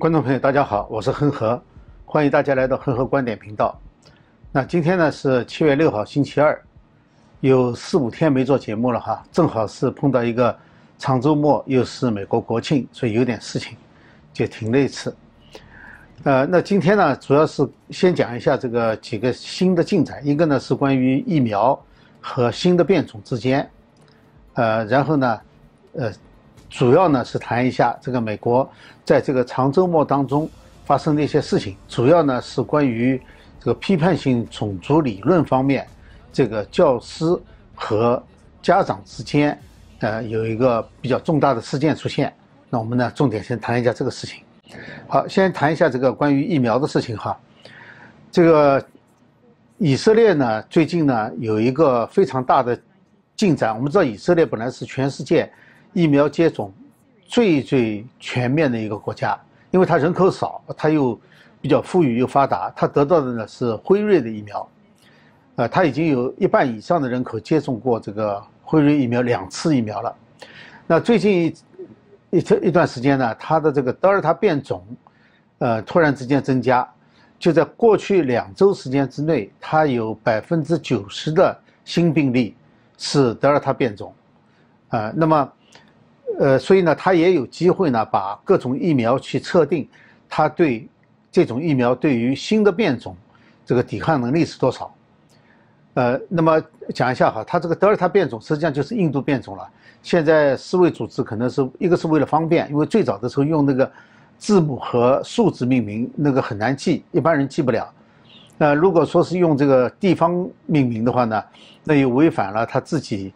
观众朋友，大家好，我是恒河，欢迎大家来到恒河观点频道。那今天呢是七月六号，星期二，有四五天没做节目了哈，正好是碰到一个长周末，又是美国国庆，所以有点事情，就停了一次。呃，那今天呢，主要是先讲一下这个几个新的进展，一个呢是关于疫苗和新的变种之间，呃，然后呢，呃。主要呢是谈一下这个美国在这个长周末当中发生的一些事情，主要呢是关于这个批判性种族理论方面，这个教师和家长之间，呃，有一个比较重大的事件出现。那我们呢重点先谈一下这个事情。好，先谈一下这个关于疫苗的事情哈。这个以色列呢最近呢有一个非常大的进展。我们知道以色列本来是全世界。疫苗接种最最全面的一个国家，因为它人口少，它又比较富裕又发达，它得到的呢是辉瑞的疫苗，呃，它已经有一半以上的人口接种过这个辉瑞疫苗两次疫苗了。那最近一一一段时间呢，它的这个德尔塔变种，呃，突然之间增加，就在过去两周时间之内，它有百分之九十的新病例是德尔塔变种，啊，那么。呃，所以呢，他也有机会呢，把各种疫苗去测定，他对这种疫苗对于新的变种这个抵抗能力是多少？呃，那么讲一下哈，它这个德尔塔变种实际上就是印度变种了。现在世卫组织可能是一个是为了方便，因为最早的时候用那个字母和数字命名，那个很难记，一般人记不了。那如果说是用这个地方命名的话呢，那又违反了他自己。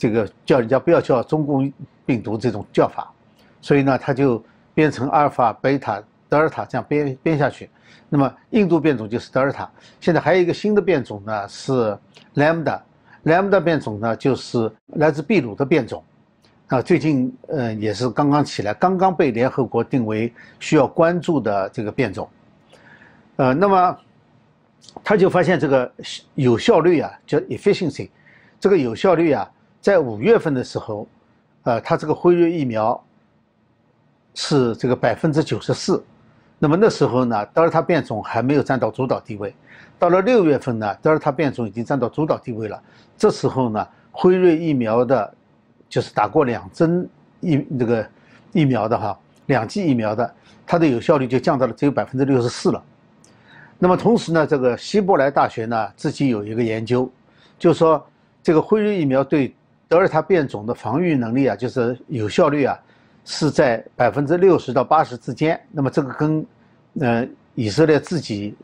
这个叫人家不要叫中共病毒这种叫法，所以呢，它就变成阿尔法、贝塔、德尔塔这样编编下去。那么印度变种就是德尔塔，现在还有一个新的变种呢是 lambda，lambda 变种呢就是来自秘鲁的变种，啊，最近呃也是刚刚起来，刚刚被联合国定为需要关注的这个变种，呃，那么他就发现这个有效率啊，叫 efficiency，这个有效率啊。在五月份的时候，呃，它这个辉瑞疫苗是这个百分之九十四，那么那时候呢，德尔塔变种还没有占到主导地位。到了六月份呢，德尔塔变种已经占到主导地位了。这时候呢，辉瑞疫苗的，就是打过两针疫这个疫苗的哈，两剂疫苗的，它的有效率就降到了只有百分之六十四了。那么同时呢，这个希伯来大学呢自己有一个研究，就说这个辉瑞疫苗对德尔塔变种的防御能力啊，就是有效率啊，是在百分之六十到八十之间。那么这个跟，呃，以色列自己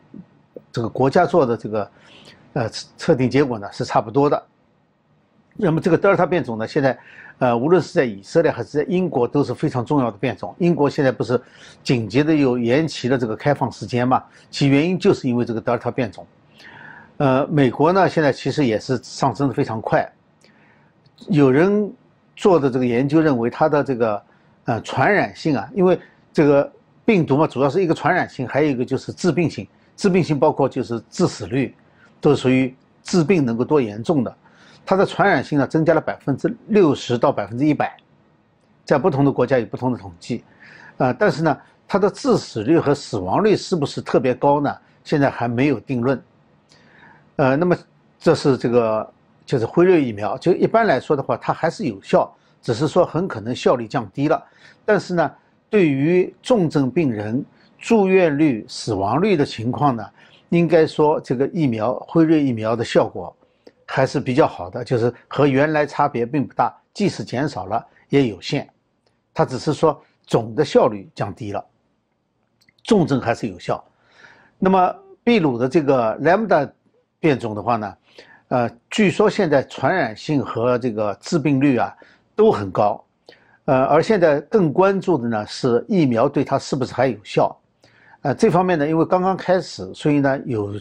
这个国家做的这个，呃，测定结果呢是差不多的。那么这个德尔塔变种呢，现在，呃，无论是在以色列还是在英国都是非常重要的变种。英国现在不是紧急的又延期了这个开放时间嘛？其原因就是因为这个德尔塔变种。呃，美国呢现在其实也是上升的非常快。有人做的这个研究认为，它的这个呃传染性啊，因为这个病毒嘛，主要是一个传染性，还有一个就是致病性。致病性包括就是致死率，都属于致病能够多严重的。它的传染性呢，增加了百分之六十到百分之一百，在不同的国家有不同的统计，呃，但是呢，它的致死率和死亡率是不是特别高呢？现在还没有定论。呃，那么这是这个。就是辉瑞疫苗，就一般来说的话，它还是有效，只是说很可能效率降低了。但是呢，对于重症病人住院率、死亡率的情况呢，应该说这个疫苗辉瑞疫苗的效果还是比较好的，就是和原来差别并不大，即使减少了也有限。它只是说总的效率降低了，重症还是有效。那么秘鲁的这个 Lambda 变种的话呢？呃，据说现在传染性和这个致病率啊都很高，呃，而现在更关注的呢是疫苗对它是不是还有效，呃，这方面呢，因为刚刚开始，所以呢有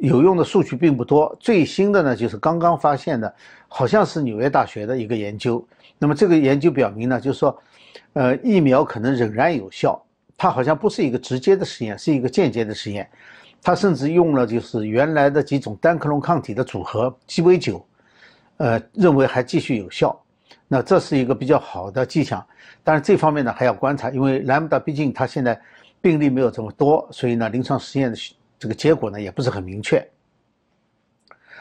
有用的数据并不多。最新的呢就是刚刚发现的，好像是纽约大学的一个研究。那么这个研究表明呢，就是说，呃，疫苗可能仍然有效，它好像不是一个直接的实验，是一个间接的实验。他甚至用了就是原来的几种单克隆抗体的组合鸡尾酒，呃，认为还继续有效，那这是一个比较好的迹象。但是这方面呢还要观察，因为兰姆达毕竟它现在病例没有这么多，所以呢，临床实验的这个结果呢也不是很明确。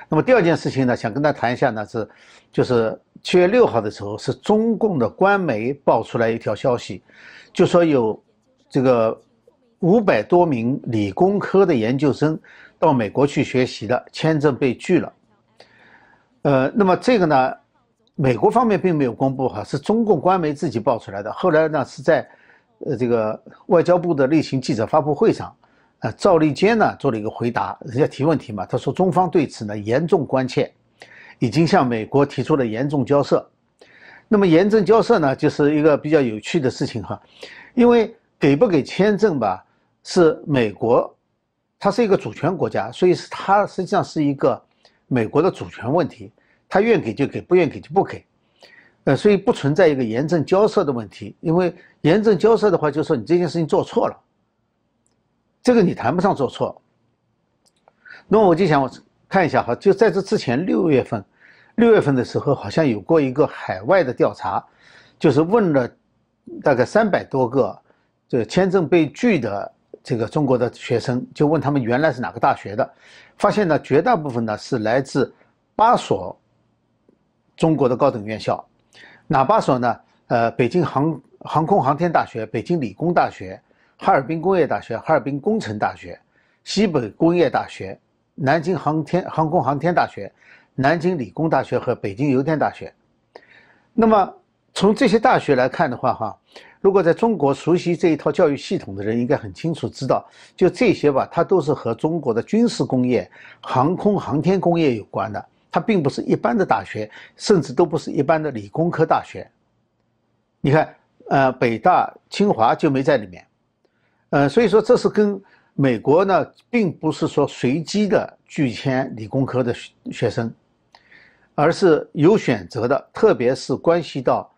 那么第二件事情呢，想跟大家谈一下呢，是就是七月六号的时候，是中共的官媒爆出来一条消息，就说有这个五百多名理工科的研究生到美国去学习的签证被拒了。呃，那么这个呢，美国方面并没有公布哈，是中共官媒自己爆出来的。后来呢，是在呃这个外交部的例行记者发布会上。啊，赵立坚呢做了一个回答，人家提问题嘛，他说中方对此呢严重关切，已经向美国提出了严重交涉。那么严正交涉呢，就是一个比较有趣的事情哈，因为给不给签证吧，是美国，它是一个主权国家，所以是它实际上是一个美国的主权问题，它愿给就给，不愿给就不给，呃，所以不存在一个严正交涉的问题，因为严正交涉的话，就是说你这件事情做错了。这个你谈不上做错。那么我就想看一下哈，就在这之前六月份，六月份的时候好像有过一个海外的调查，就是问了大概三百多个这签证被拒的这个中国的学生，就问他们原来是哪个大学的，发现呢绝大部分呢是来自八所中国的高等院校，哪八所呢？呃，北京航航空航天大学、北京理工大学。哈尔滨工业大学、哈尔滨工程大学、西北工业大学、南京航天航空航天大学、南京理工大学和北京邮电大学。那么从这些大学来看的话，哈，如果在中国熟悉这一套教育系统的人，应该很清楚知道，就这些吧，它都是和中国的军事工业、航空航天工业有关的，它并不是一般的大学，甚至都不是一般的理工科大学。你看，呃，北大、清华就没在里面。呃，所以说这是跟美国呢，并不是说随机的拒签理工科的学学生，而是有选择的，特别是关系到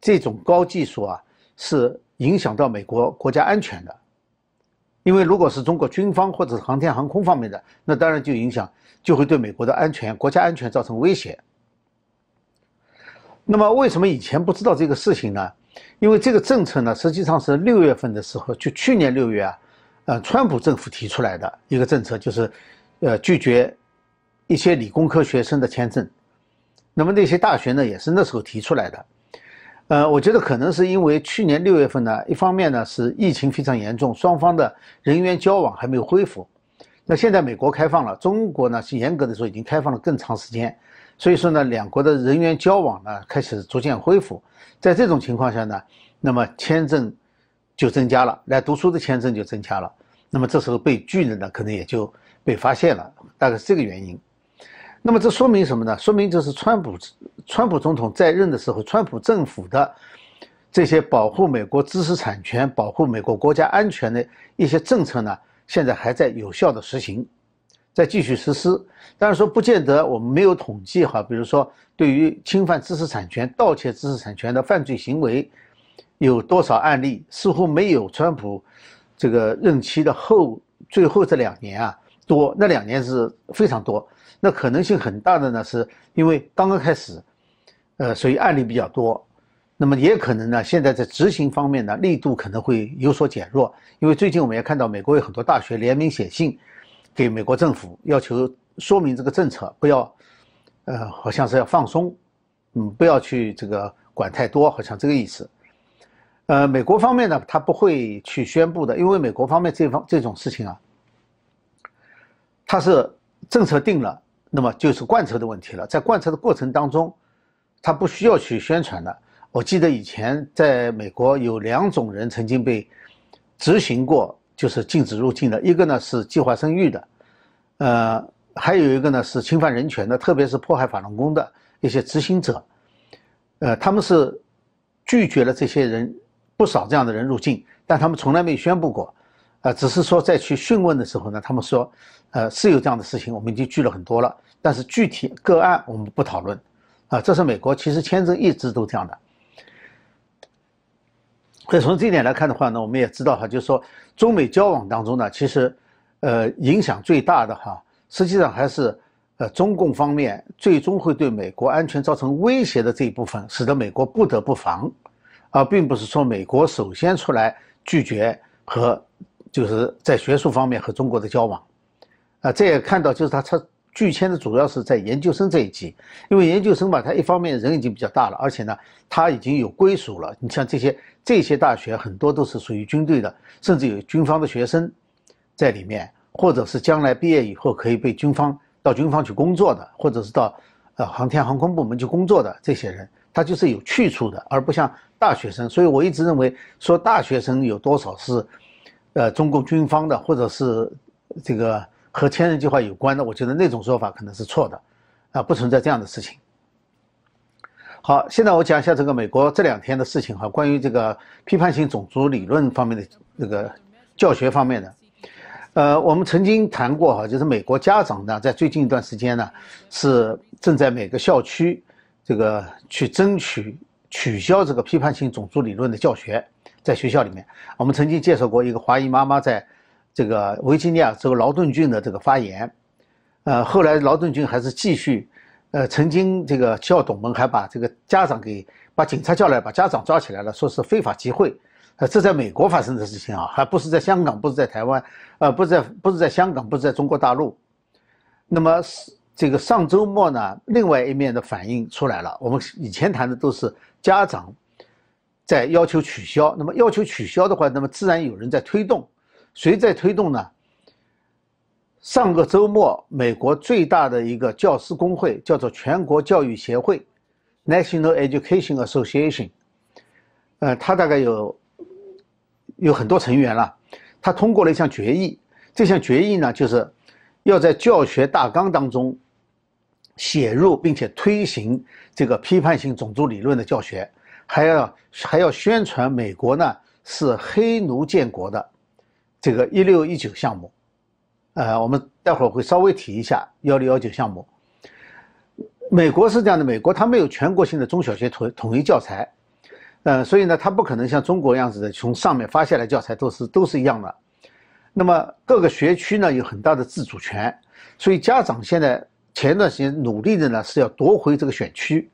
这种高技术啊，是影响到美国国家安全的。因为如果是中国军方或者航天航空方面的，那当然就影响，就会对美国的安全、国家安全造成威胁。那么为什么以前不知道这个事情呢？因为这个政策呢，实际上是六月份的时候，就去年六月啊，呃，川普政府提出来的一个政策，就是，呃，拒绝一些理工科学生的签证。那么那些大学呢，也是那时候提出来的。呃，我觉得可能是因为去年六月份呢，一方面呢是疫情非常严重，双方的人员交往还没有恢复。那现在美国开放了，中国呢是严格的说已经开放了更长时间。所以说呢，两国的人员交往呢开始逐渐恢复，在这种情况下呢，那么签证就增加了，来读书的签证就增加了。那么这时候被拒的呢，可能也就被发现了，大概是这个原因。那么这说明什么呢？说明就是川普川普总统在任的时候，川普政府的这些保护美国知识产权、保护美国国家安全的一些政策呢，现在还在有效的实行。再继续实施，当然说不见得我们没有统计哈，比如说对于侵犯知识产权、盗窃知识产权的犯罪行为，有多少案例？似乎没有川普这个任期的后最后这两年啊多，那两年是非常多。那可能性很大的呢，是因为刚刚开始，呃，所以案例比较多。那么也可能呢，现在在执行方面呢，力度可能会有所减弱，因为最近我们也看到美国有很多大学联名写信。给美国政府要求说明这个政策，不要，呃，好像是要放松，嗯，不要去这个管太多，好像这个意思。呃，美国方面呢，他不会去宣布的，因为美国方面这方这种事情啊，它是政策定了，那么就是贯彻的问题了。在贯彻的过程当中，他不需要去宣传的。我记得以前在美国有两种人曾经被执行过。就是禁止入境的一个呢是计划生育的，呃，还有一个呢是侵犯人权的，特别是迫害法轮功的一些执行者，呃，他们是拒绝了这些人不少这样的人入境，但他们从来没有宣布过，呃，只是说在去讯问的时候呢，他们说，呃，是有这样的事情，我们已经拒了很多了，但是具体个案我们不讨论，啊，这是美国其实签证一直都这样的。所以从这一点来看的话呢，我们也知道哈，就是说中美交往当中呢，其实，呃，影响最大的哈，实际上还是呃中共方面最终会对美国安全造成威胁的这一部分，使得美国不得不防，而并不是说美国首先出来拒绝和就是在学术方面和中国的交往，啊，这也看到就是他他拒签的主要是在研究生这一级，因为研究生嘛，他一方面人已经比较大了，而且呢，他已经有归属了。你像这些这些大学很多都是属于军队的，甚至有军方的学生在里面，或者是将来毕业以后可以被军方到军方去工作的，或者是到呃航天航空部门去工作的这些人，他就是有去处的，而不像大学生。所以我一直认为说大学生有多少是，呃，中共军方的，或者是这个。和千人计划有关的，我觉得那种说法可能是错的，啊，不存在这样的事情。好，现在我讲一下这个美国这两天的事情哈，关于这个批判性种族理论方面的这个教学方面的，呃，我们曾经谈过哈，就是美国家长呢，在最近一段时间呢，是正在每个校区这个去争取取消这个批判性种族理论的教学，在学校里面，我们曾经介绍过一个华裔妈妈在。这个维吉尼亚州劳顿郡的这个发言，呃，后来劳顿郡还是继续，呃，曾经这个校董们还把这个家长给把警察叫来，把家长抓起来了，说是非法集会，呃，这在美国发生的事情啊，还不是在香港，不是在台湾，呃，不是在不是在香港，不是在中国大陆。那么这个上周末呢，另外一面的反应出来了，我们以前谈的都是家长在要求取消，那么要求取消的话，那么自然有人在推动。谁在推动呢？上个周末，美国最大的一个教师工会叫做全国教育协会 （National Education Association），呃，它大概有有很多成员了。他通过了一项决议，这项决议呢，就是要在教学大纲当中写入并且推行这个批判性种族理论的教学，还要还要宣传美国呢是黑奴建国的。这个一六一九项目，呃，我们待会儿会稍微提一下幺六幺九项目。美国是这样的，美国它没有全国性的中小学统统一教材，呃，所以呢，它不可能像中国样子的从上面发下来教材都是都是一样的。那么各个学区呢有很大的自主权，所以家长现在前段时间努力的呢是要夺回这个选区，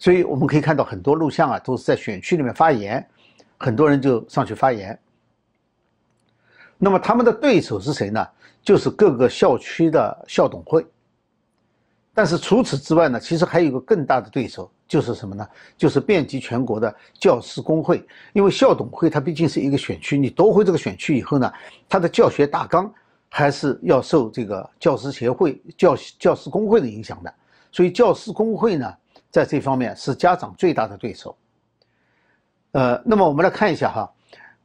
所以我们可以看到很多录像啊都是在选区里面发言，很多人就上去发言。那么他们的对手是谁呢？就是各个校区的校董会。但是除此之外呢，其实还有一个更大的对手，就是什么呢？就是遍及全国的教师工会。因为校董会它毕竟是一个选区，你夺回这个选区以后呢，它的教学大纲还是要受这个教师协会、教教师工会的影响的。所以教师工会呢，在这方面是家长最大的对手。呃，那么我们来看一下哈。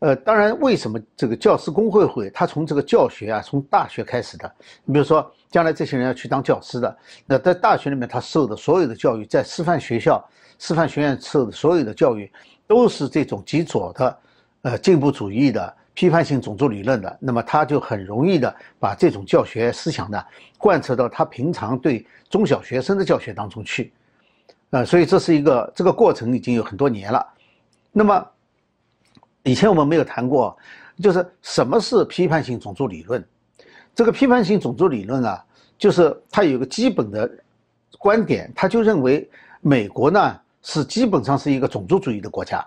呃，当然，为什么这个教师工会会？他从这个教学啊，从大学开始的。你比如说，将来这些人要去当教师的，那在大学里面他受的所有的教育，在师范学校、师范学院受的所有的教育，都是这种极左的，呃，进步主义的、批判性种族理论的。那么他就很容易的把这种教学思想呢，贯彻到他平常对中小学生的教学当中去。呃，所以这是一个这个过程已经有很多年了。那么。以前我们没有谈过，就是什么是批判性种族理论。这个批判性种族理论啊，就是它有个基本的观点，他就认为美国呢是基本上是一个种族主义的国家。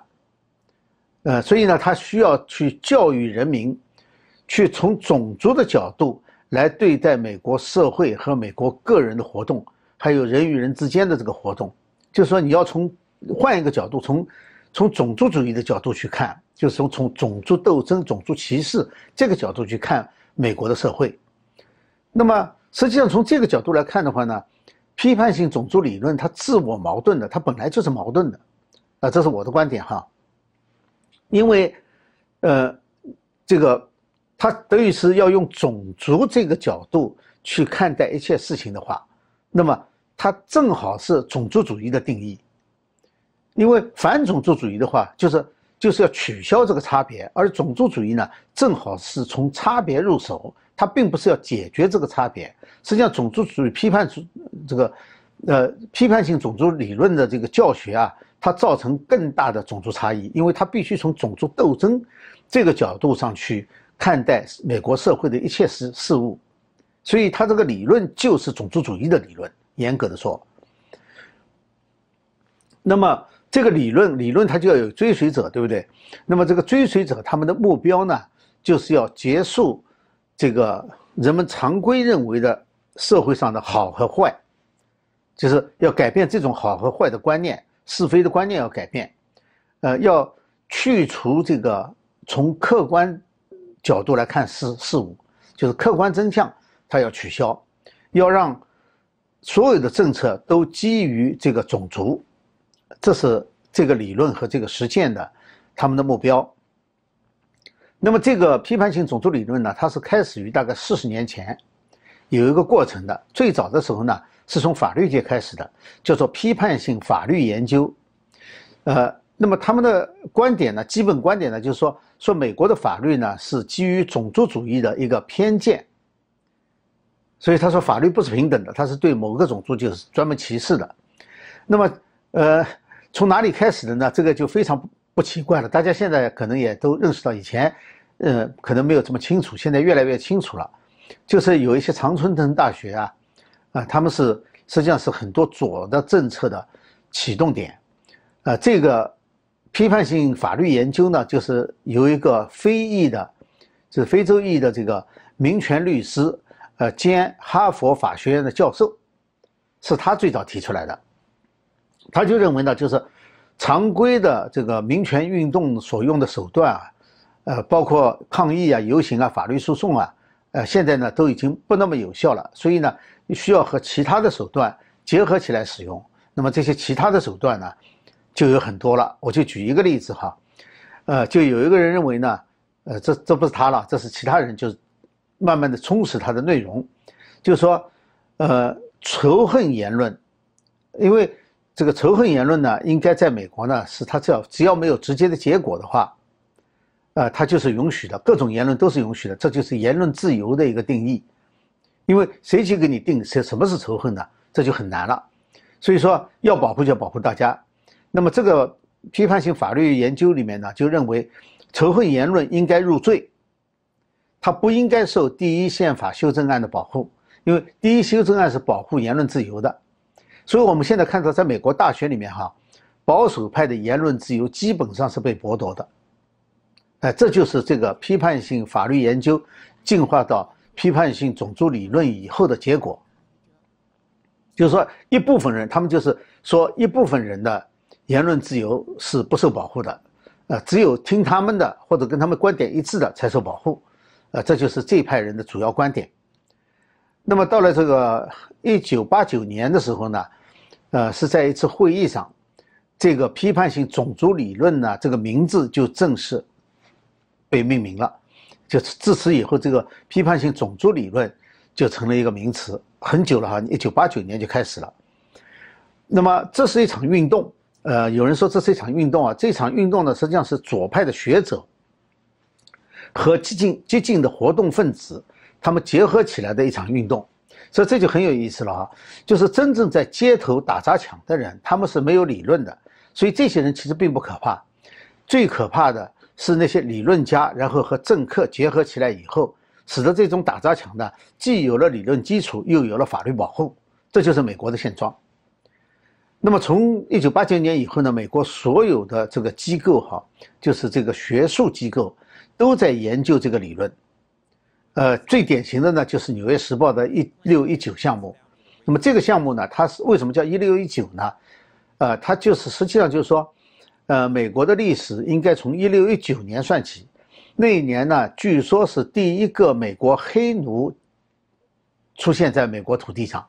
呃，所以呢，他需要去教育人民，去从种族的角度来对待美国社会和美国个人的活动，还有人与人之间的这个活动。就是说，你要从换一个角度，从从种族主义的角度去看。就是从从种族斗争、种族歧视这个角度去看美国的社会，那么实际上从这个角度来看的话呢，批判性种族理论它自我矛盾的，它本来就是矛盾的，啊，这是我的观点哈。因为，呃，这个它等于是要用种族这个角度去看待一切事情的话，那么它正好是种族主义的定义。因为反种族主义的话就是。就是要取消这个差别，而种族主义呢，正好是从差别入手，它并不是要解决这个差别。实际上，种族主义批判出这个，呃，批判性种族理论的这个教学啊，它造成更大的种族差异，因为它必须从种族斗争这个角度上去看待美国社会的一切事事物，所以它这个理论就是种族主义的理论，严格的说。那么。这个理论，理论它就要有追随者，对不对？那么这个追随者他们的目标呢，就是要结束这个人们常规认为的社会上的好和坏，就是要改变这种好和坏的观念，是非的观念要改变，呃，要去除这个从客观角度来看事事物，就是客观真相，它要取消，要让所有的政策都基于这个种族，这是这个理论和这个实践的他们的目标。那么这个批判性种族理论呢，它是开始于大概四十年前，有一个过程的。最早的时候呢，是从法律界开始的，叫做批判性法律研究。呃，那么他们的观点呢，基本观点呢，就是说，说美国的法律呢是基于种族主义的一个偏见。所以他说法律不是平等的，它是对某个种族就是专门歧视的。那么，呃，从哪里开始的呢？这个就非常不奇怪了。大家现在可能也都认识到以前。呃，可能没有这么清楚，现在越来越清楚了。就是有一些常春藤大学啊，啊，他们是实际上是很多左的政策的启动点。啊，这个批判性法律研究呢，就是由一个非裔的，就是非洲裔的这个民权律师，呃，兼哈佛法学院的教授，是他最早提出来的。他就认为呢，就是常规的这个民权运动所用的手段啊。呃，包括抗议啊、游行啊、法律诉讼啊，呃，现在呢都已经不那么有效了，所以呢，需要和其他的手段结合起来使用。那么这些其他的手段呢，就有很多了。我就举一个例子哈，呃，就有一个人认为呢，呃，这这不是他了，这是其他人，就是慢慢的充实他的内容，就是说，呃，仇恨言论，因为这个仇恨言论呢，应该在美国呢，是他只要只要没有直接的结果的话。呃，它就是允许的，各种言论都是允许的，这就是言论自由的一个定义。因为谁去给你定什什么是仇恨呢？这就很难了。所以说要保护就要保护大家。那么这个批判性法律研究里面呢，就认为仇恨言论应该入罪，它不应该受第一宪法修正案的保护，因为第一修正案是保护言论自由的。所以我们现在看到，在美国大学里面哈，保守派的言论自由基本上是被剥夺的。哎，这就是这个批判性法律研究进化到批判性种族理论以后的结果。就是说，一部分人，他们就是说，一部分人的言论自由是不受保护的，呃，只有听他们的或者跟他们观点一致的才受保护，呃，这就是这派人的主要观点。那么到了这个一九八九年的时候呢，呃，是在一次会议上，这个批判性种族理论呢，这个名字就正式。被命名了，就自此以后，这个批判性种族理论就成了一个名词，很久了哈，一九八九年就开始了。那么这是一场运动，呃，有人说这是一场运动啊，这场运动呢，实际上是左派的学者和激进激进的活动分子他们结合起来的一场运动，所以这就很有意思了啊，就是真正在街头打砸抢的人，他们是没有理论的，所以这些人其实并不可怕，最可怕的。是那些理论家，然后和政客结合起来以后，使得这种打砸抢呢，既有了理论基础，又有了法律保护，这就是美国的现状。那么从一九八九年以后呢，美国所有的这个机构哈，就是这个学术机构，都在研究这个理论。呃，最典型的呢，就是《纽约时报》的一六一九项目。那么这个项目呢，它是为什么叫一六一九呢？呃，它就是实际上就是说。呃，美国的历史应该从一六一九年算起，那一年呢，据说是第一个美国黑奴出现在美国土地上，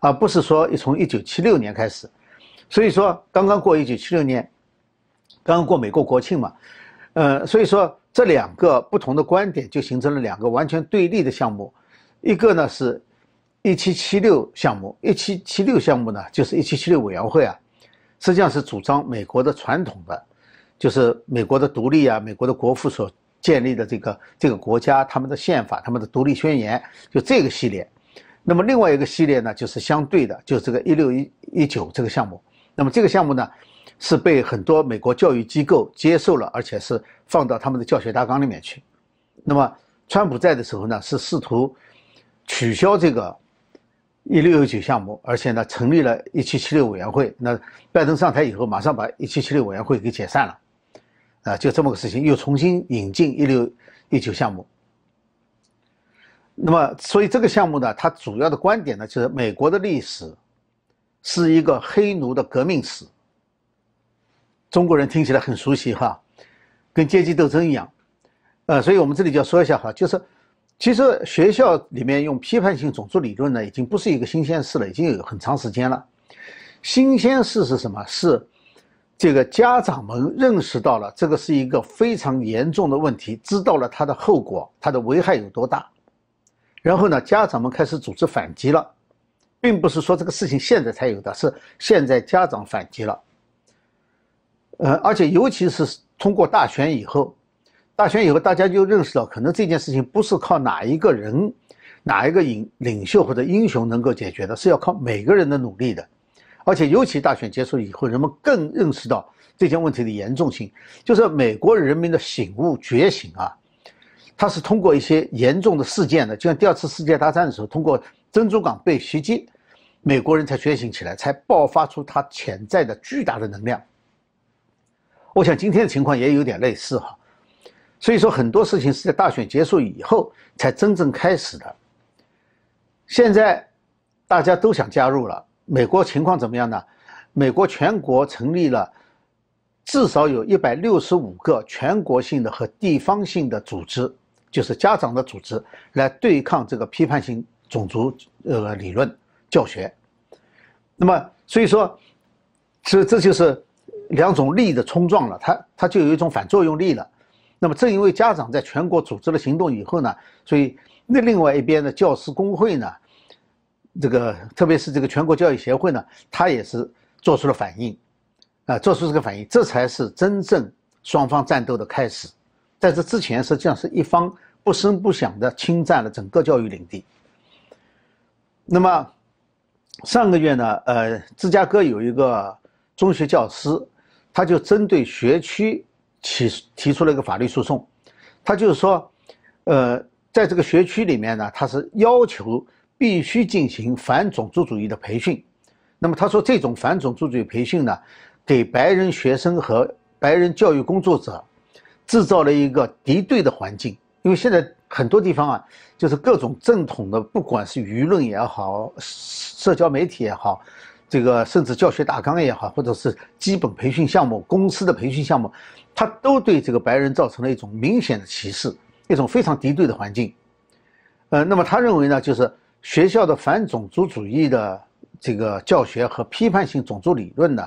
而不是说从一九七六年开始。所以说，刚刚过一九七六年，刚刚过美国国庆嘛，呃，所以说这两个不同的观点就形成了两个完全对立的项目，一个呢是一七七六项目，一七七六项目呢就是一七七六委员会啊。实际上是主张美国的传统的，就是美国的独立啊，美国的国父所建立的这个这个国家，他们的宪法，他们的独立宣言，就这个系列。那么另外一个系列呢，就是相对的，就是这个一六一一九这个项目。那么这个项目呢，是被很多美国教育机构接受了，而且是放到他们的教学大纲里面去。那么川普在的时候呢，是试图取消这个。一六一九项目，而且呢，成立了一七七六委员会。那拜登上台以后，马上把一七七六委员会给解散了，啊，就这么个事情，又重新引进一六一九项目。那么，所以这个项目呢，它主要的观点呢，就是美国的历史是一个黑奴的革命史。中国人听起来很熟悉哈，跟阶级斗争一样。呃，所以我们这里就要说一下哈，就是其实学校里面用批判性种族理论呢，已经不是一个新鲜事了，已经有很长时间了。新鲜事是什么？是这个家长们认识到了这个是一个非常严重的问题，知道了它的后果，它的危害有多大。然后呢，家长们开始组织反击了，并不是说这个事情现在才有的，是现在家长反击了。呃，而且尤其是通过大选以后，大选以后大家就认识到，可能这件事情不是靠哪一个人、哪一个领领袖或者英雄能够解决的，是要靠每个人的努力的。而且尤其大选结束以后，人们更认识到这件问题的严重性，就是美国人民的醒悟觉醒啊。它是通过一些严重的事件的，就像第二次世界大战的时候，通过珍珠港被袭击，美国人才觉醒起来，才爆发出他潜在的巨大的能量。我想今天的情况也有点类似哈，所以说很多事情是在大选结束以后才真正开始的。现在大家都想加入了，美国情况怎么样呢？美国全国成立了。至少有一百六十五个全国性的和地方性的组织，就是家长的组织，来对抗这个批判性种族呃理论教学。那么，所以说，这这就是两种力的冲撞了，它它就有一种反作用力了。那么，正因为家长在全国组织了行动以后呢，所以那另外一边的教师工会呢，这个特别是这个全国教育协会呢，他也是做出了反应。啊，做出这个反应，这才是真正双方战斗的开始。在这之前，实际上是一方不声不响地侵占了整个教育领地。那么，上个月呢，呃，芝加哥有一个中学教师，他就针对学区提提出了一个法律诉讼。他就是说，呃，在这个学区里面呢，他是要求必须进行反种族主义的培训。那么他说，这种反种族主义培训呢？给白人学生和白人教育工作者制造了一个敌对的环境，因为现在很多地方啊，就是各种正统的，不管是舆论也好，社交媒体也好，这个甚至教学大纲也好，或者是基本培训项目、公司的培训项目，它都对这个白人造成了一种明显的歧视，一种非常敌对的环境。呃，那么他认为呢，就是学校的反种族主义的这个教学和批判性种族理论呢。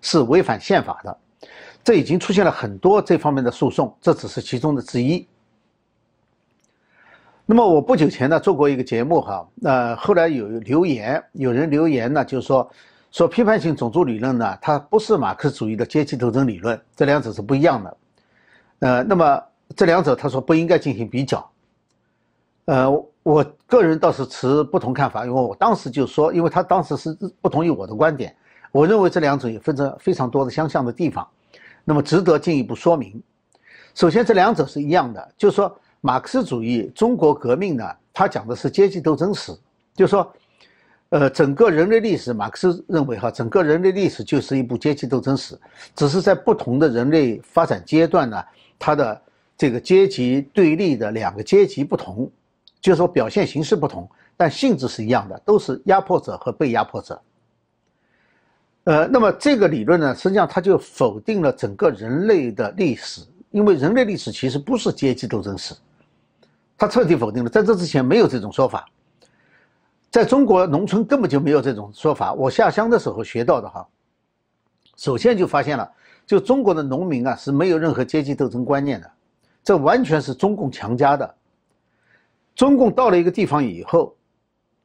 是违反宪法的，这已经出现了很多这方面的诉讼，这只是其中的之一。那么我不久前呢做过一个节目哈，呃后来有留言，有人留言呢，就是说说批判性种族理论呢，它不是马克思主义的阶级斗争理论，这两者是不一样的。呃，那么这两者他说不应该进行比较。呃，我个人倒是持不同看法，因为我当时就说，因为他当时是不同意我的观点。我认为这两者也分着非常多的相像的地方，那么值得进一步说明。首先，这两者是一样的，就是说马克思主义中国革命呢，它讲的是阶级斗争史，就是说，呃，整个人类历史，马克思认为哈，整个人类历史就是一部阶级斗争史，只是在不同的人类发展阶段呢，它的这个阶级对立的两个阶级不同，就是说表现形式不同，但性质是一样的，都是压迫者和被压迫者。呃，那么这个理论呢，实际上它就否定了整个人类的历史，因为人类历史其实不是阶级斗争史，他彻底否定了，在这之前没有这种说法，在中国农村根本就没有这种说法。我下乡的时候学到的哈，首先就发现了，就中国的农民啊是没有任何阶级斗争观念的，这完全是中共强加的。中共到了一个地方以后，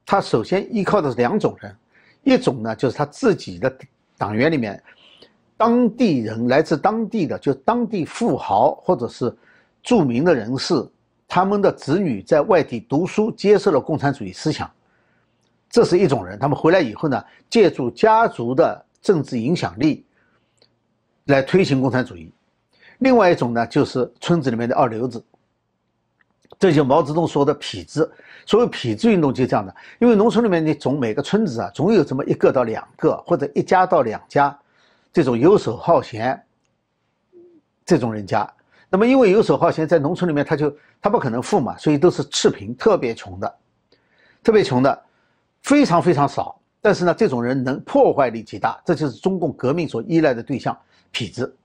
他首先依靠的是两种人。一种呢，就是他自己的党员里面，当地人来自当地的，就当地富豪或者是著名的人士，他们的子女在外地读书，接受了共产主义思想，这是一种人。他们回来以后呢，借助家族的政治影响力来推行共产主义。另外一种呢，就是村子里面的二流子。这就毛泽东说的痞子，所谓痞子运动就这样的，因为农村里面你总每个村子啊，总有这么一个到两个，或者一家到两家，这种游手好闲这种人家，那么因为游手好闲，在农村里面他就他不可能富嘛，所以都是赤贫，特别穷的，特别穷的，非常非常少。但是呢，这种人能破坏力极大，这就是中共革命所依赖的对象——痞子。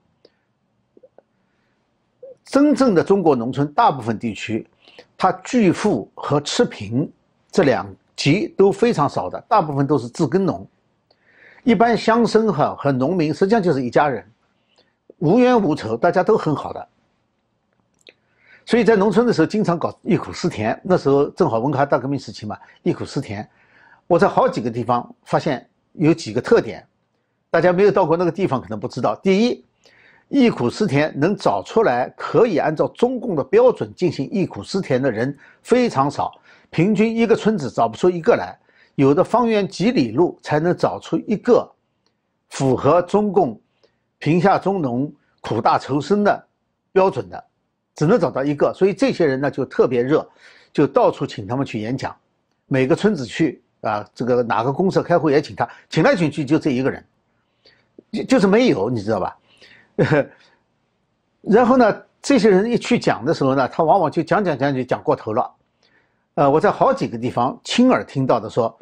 真正的中国农村大部分地区，他巨富和赤贫这两极都非常少的，大部分都是自耕农。一般乡绅哈和农民实际上就是一家人，无冤无仇，大家都很好的。所以在农村的时候，经常搞忆苦思甜。那时候正好文化大革命时期嘛，忆苦思甜。我在好几个地方发现有几个特点，大家没有到过那个地方可能不知道。第一，忆苦思甜能找出来可以按照中共的标准进行忆苦思甜的人非常少，平均一个村子找不出一个来。有的方圆几里路才能找出一个符合中共贫下中农、苦大仇深的标准的，只能找到一个。所以这些人呢就特别热，就到处请他们去演讲，每个村子去啊，这个哪个公社开会也请他，请来请去就这一个人，就就是没有，你知道吧？然后呢，这些人一去讲的时候呢，他往往就讲讲讲就讲过头了。呃，我在好几个地方亲耳听到的说。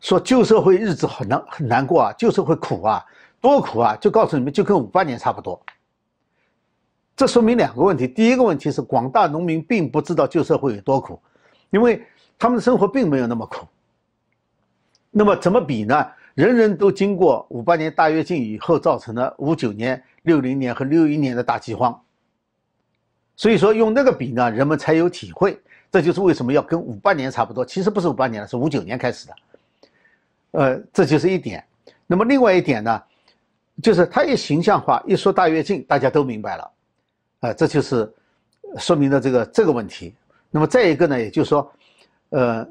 说旧社会日子很难很难过啊，旧社会苦啊，多苦啊！就告诉你们，就跟五八年差不多。这说明两个问题：第一个问题是广大农民并不知道旧社会有多苦，因为他们的生活并没有那么苦。那么怎么比呢？人人都经过五八年大跃进以后造成的五九年、六零年和六一年的大饥荒，所以说用那个比呢，人们才有体会。这就是为什么要跟五八年差不多。其实不是五八年了，是五九年开始的。呃，这就是一点。那么另外一点呢，就是他一形象化，一说大跃进，大家都明白了。啊，这就是说明了这个这个问题。那么再一个呢，也就是说，呃，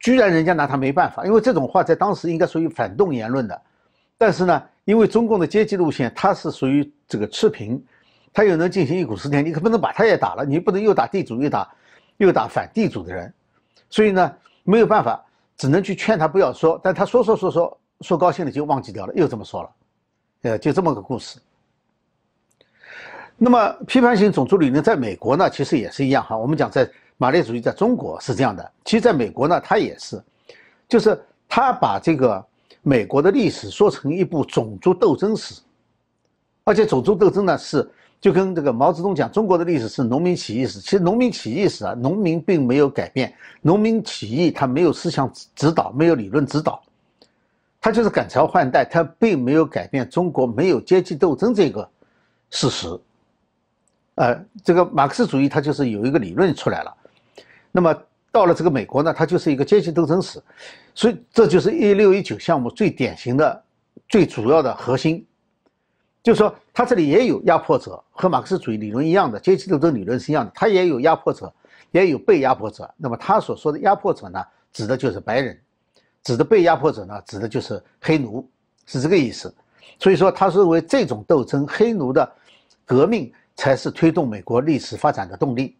居然人家拿他没办法，因为这种话在当时应该属于反动言论的。但是呢，因为中共的阶级路线，它是属于这个赤贫，它又能进行一股思甜，你可不能把他也打了，你不能又打地主又打又打反地主的人，所以呢，没有办法。只能去劝他不要说，但他说说说说说高兴了就忘记掉了，又这么说了，呃，就这么个故事。那么批判性种族理论在美国呢，其实也是一样哈。我们讲在马列主义在中国是这样的，其实在美国呢，它也是，就是他把这个美国的历史说成一部种族斗争史，而且种族斗争呢是。就跟这个毛泽东讲，中国的历史是农民起义史。其实农民起义史啊，农民并没有改变，农民起义他没有思想指导，没有理论指导，他就是改朝换代，他并没有改变中国没有阶级斗争这个事实。呃，这个马克思主义它就是有一个理论出来了，那么到了这个美国呢，它就是一个阶级斗争史，所以这就是一六一九项目最典型的、最主要的核心。就是说，他这里也有压迫者，和马克思主义理论一样的阶级斗争理论是一样的，他也有压迫者，也有被压迫者。那么他所说的压迫者呢，指的就是白人；指的被压迫者呢，指的就是黑奴，是这个意思。所以说，他认为这种斗争，黑奴的革命才是推动美国历史发展的动力。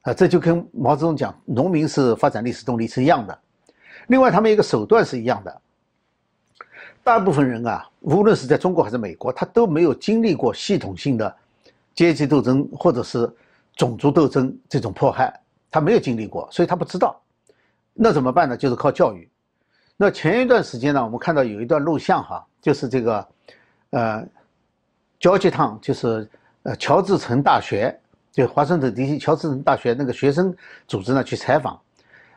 啊，这就跟毛泽东讲农民是发展历史动力是一样的。另外，他们一个手段是一样的。大部分人啊，无论是在中国还是美国，他都没有经历过系统性的阶级斗争或者是种族斗争这种迫害，他没有经历过，所以他不知道。那怎么办呢？就是靠教育。那前一段时间呢，我们看到有一段录像哈，就是这个，呃，Georgetown，就是呃乔治城大学，就华盛顿 D.C. 乔治城大学那个学生组织呢去采访，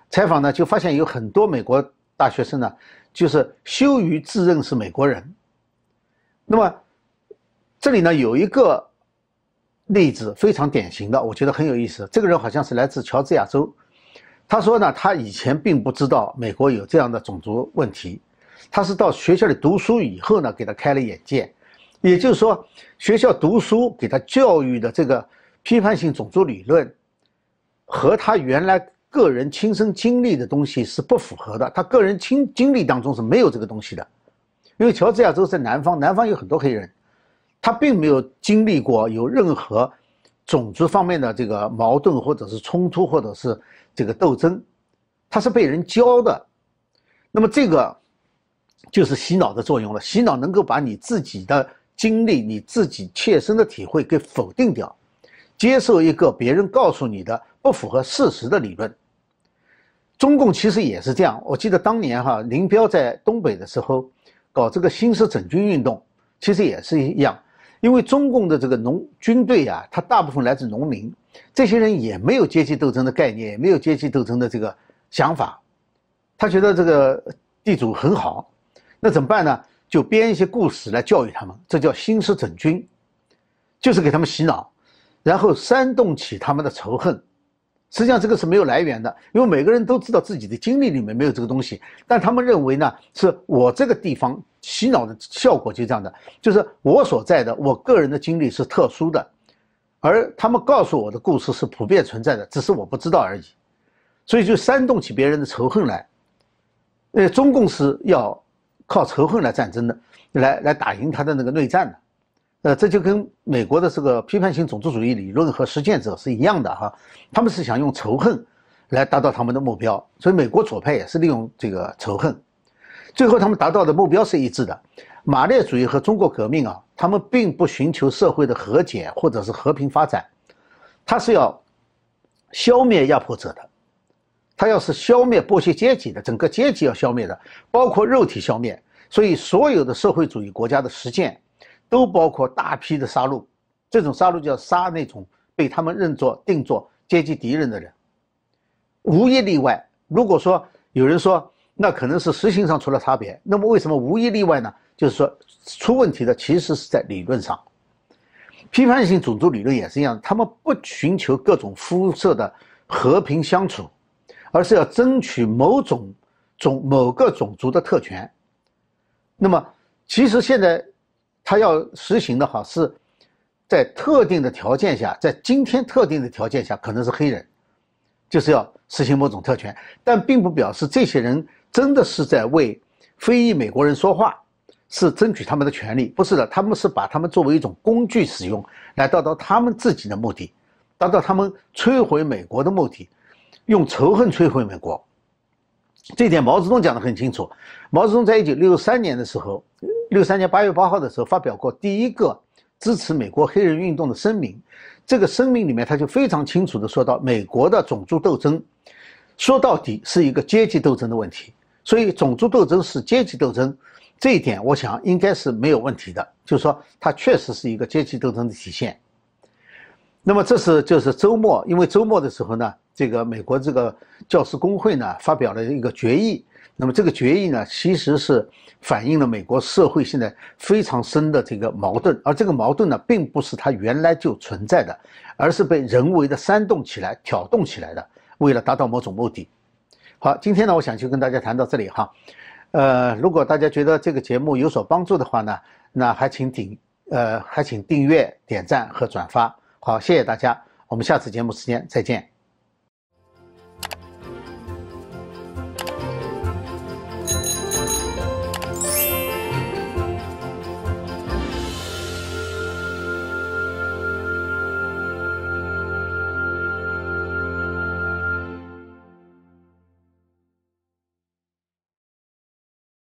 采访呢就发现有很多美国大学生呢。就是羞于自认是美国人。那么，这里呢有一个例子非常典型的，我觉得很有意思。这个人好像是来自乔治亚州，他说呢，他以前并不知道美国有这样的种族问题，他是到学校里读书以后呢，给他开了眼界。也就是说，学校读书给他教育的这个批判性种族理论，和他原来。个人亲身经历的东西是不符合的，他个人亲经历当中是没有这个东西的，因为乔治亚州在南方，南方有很多黑人，他并没有经历过有任何种族方面的这个矛盾或者是冲突或者是这个斗争，他是被人教的，那么这个就是洗脑的作用了，洗脑能够把你自己的经历、你自己切身的体会给否定掉。接受一个别人告诉你的不符合事实的理论。中共其实也是这样。我记得当年哈林彪在东北的时候搞这个新式整军运动，其实也是一样。因为中共的这个农军队呀，它大部分来自农民，这些人也没有阶级斗争的概念，也没有阶级斗争的这个想法。他觉得这个地主很好，那怎么办呢？就编一些故事来教育他们，这叫新式整军，就是给他们洗脑，然后煽动起他们的仇恨。实际上这个是没有来源的，因为每个人都知道自己的经历里面没有这个东西，但他们认为呢，是我这个地方洗脑的效果就这样的，就是我所在的我个人的经历是特殊的，而他们告诉我的故事是普遍存在的，只是我不知道而已，所以就煽动起别人的仇恨来。呃，中共是要靠仇恨来战争的，来来打赢他的那个内战的。呃，这就跟美国的这个批判性种族主义理论和实践者是一样的哈，他们是想用仇恨来达到他们的目标，所以美国左派也是利用这个仇恨，最后他们达到的目标是一致的。马列主义和中国革命啊，他们并不寻求社会的和解或者是和平发展，他是要消灭压迫者的，他要是消灭剥削阶级的，整个阶级要消灭的，包括肉体消灭。所以所有的社会主义国家的实践。都包括大批的杀戮，这种杀戮叫杀那种被他们认作定作阶级敌人的人，无一例外。如果说有人说那可能是实行上出了差别，那么为什么无一例外呢？就是说出问题的其实是在理论上。批判性种族理论也是一样，他们不寻求各种肤色的和平相处，而是要争取某种种某个种族的特权。那么其实现在。他要实行的哈是，在特定的条件下，在今天特定的条件下，可能是黑人，就是要实行某种特权，但并不表示这些人真的是在为非裔美国人说话，是争取他们的权利，不是的，他们是把他们作为一种工具使用，来达到他们自己的目的，达到他们摧毁美国的目的，用仇恨摧毁美国。这点毛泽东讲得很清楚，毛泽东在一九六三年的时候。六三年八月八号的时候，发表过第一个支持美国黑人运动的声明。这个声明里面，他就非常清楚地说到，美国的种族斗争，说到底是一个阶级斗争的问题。所以，种族斗争是阶级斗争，这一点我想应该是没有问题的。就是说，它确实是一个阶级斗争的体现。那么，这是就是周末，因为周末的时候呢，这个美国这个教师工会呢发表了一个决议。那么这个决议呢，其实是反映了美国社会现在非常深的这个矛盾，而这个矛盾呢，并不是它原来就存在的，而是被人为的煽动起来、挑动起来的，为了达到某种目的。好，今天呢，我想就跟大家谈到这里哈。呃，如果大家觉得这个节目有所帮助的话呢，那还请顶呃还请订阅、点赞和转发。好，谢谢大家，我们下次节目时间再见。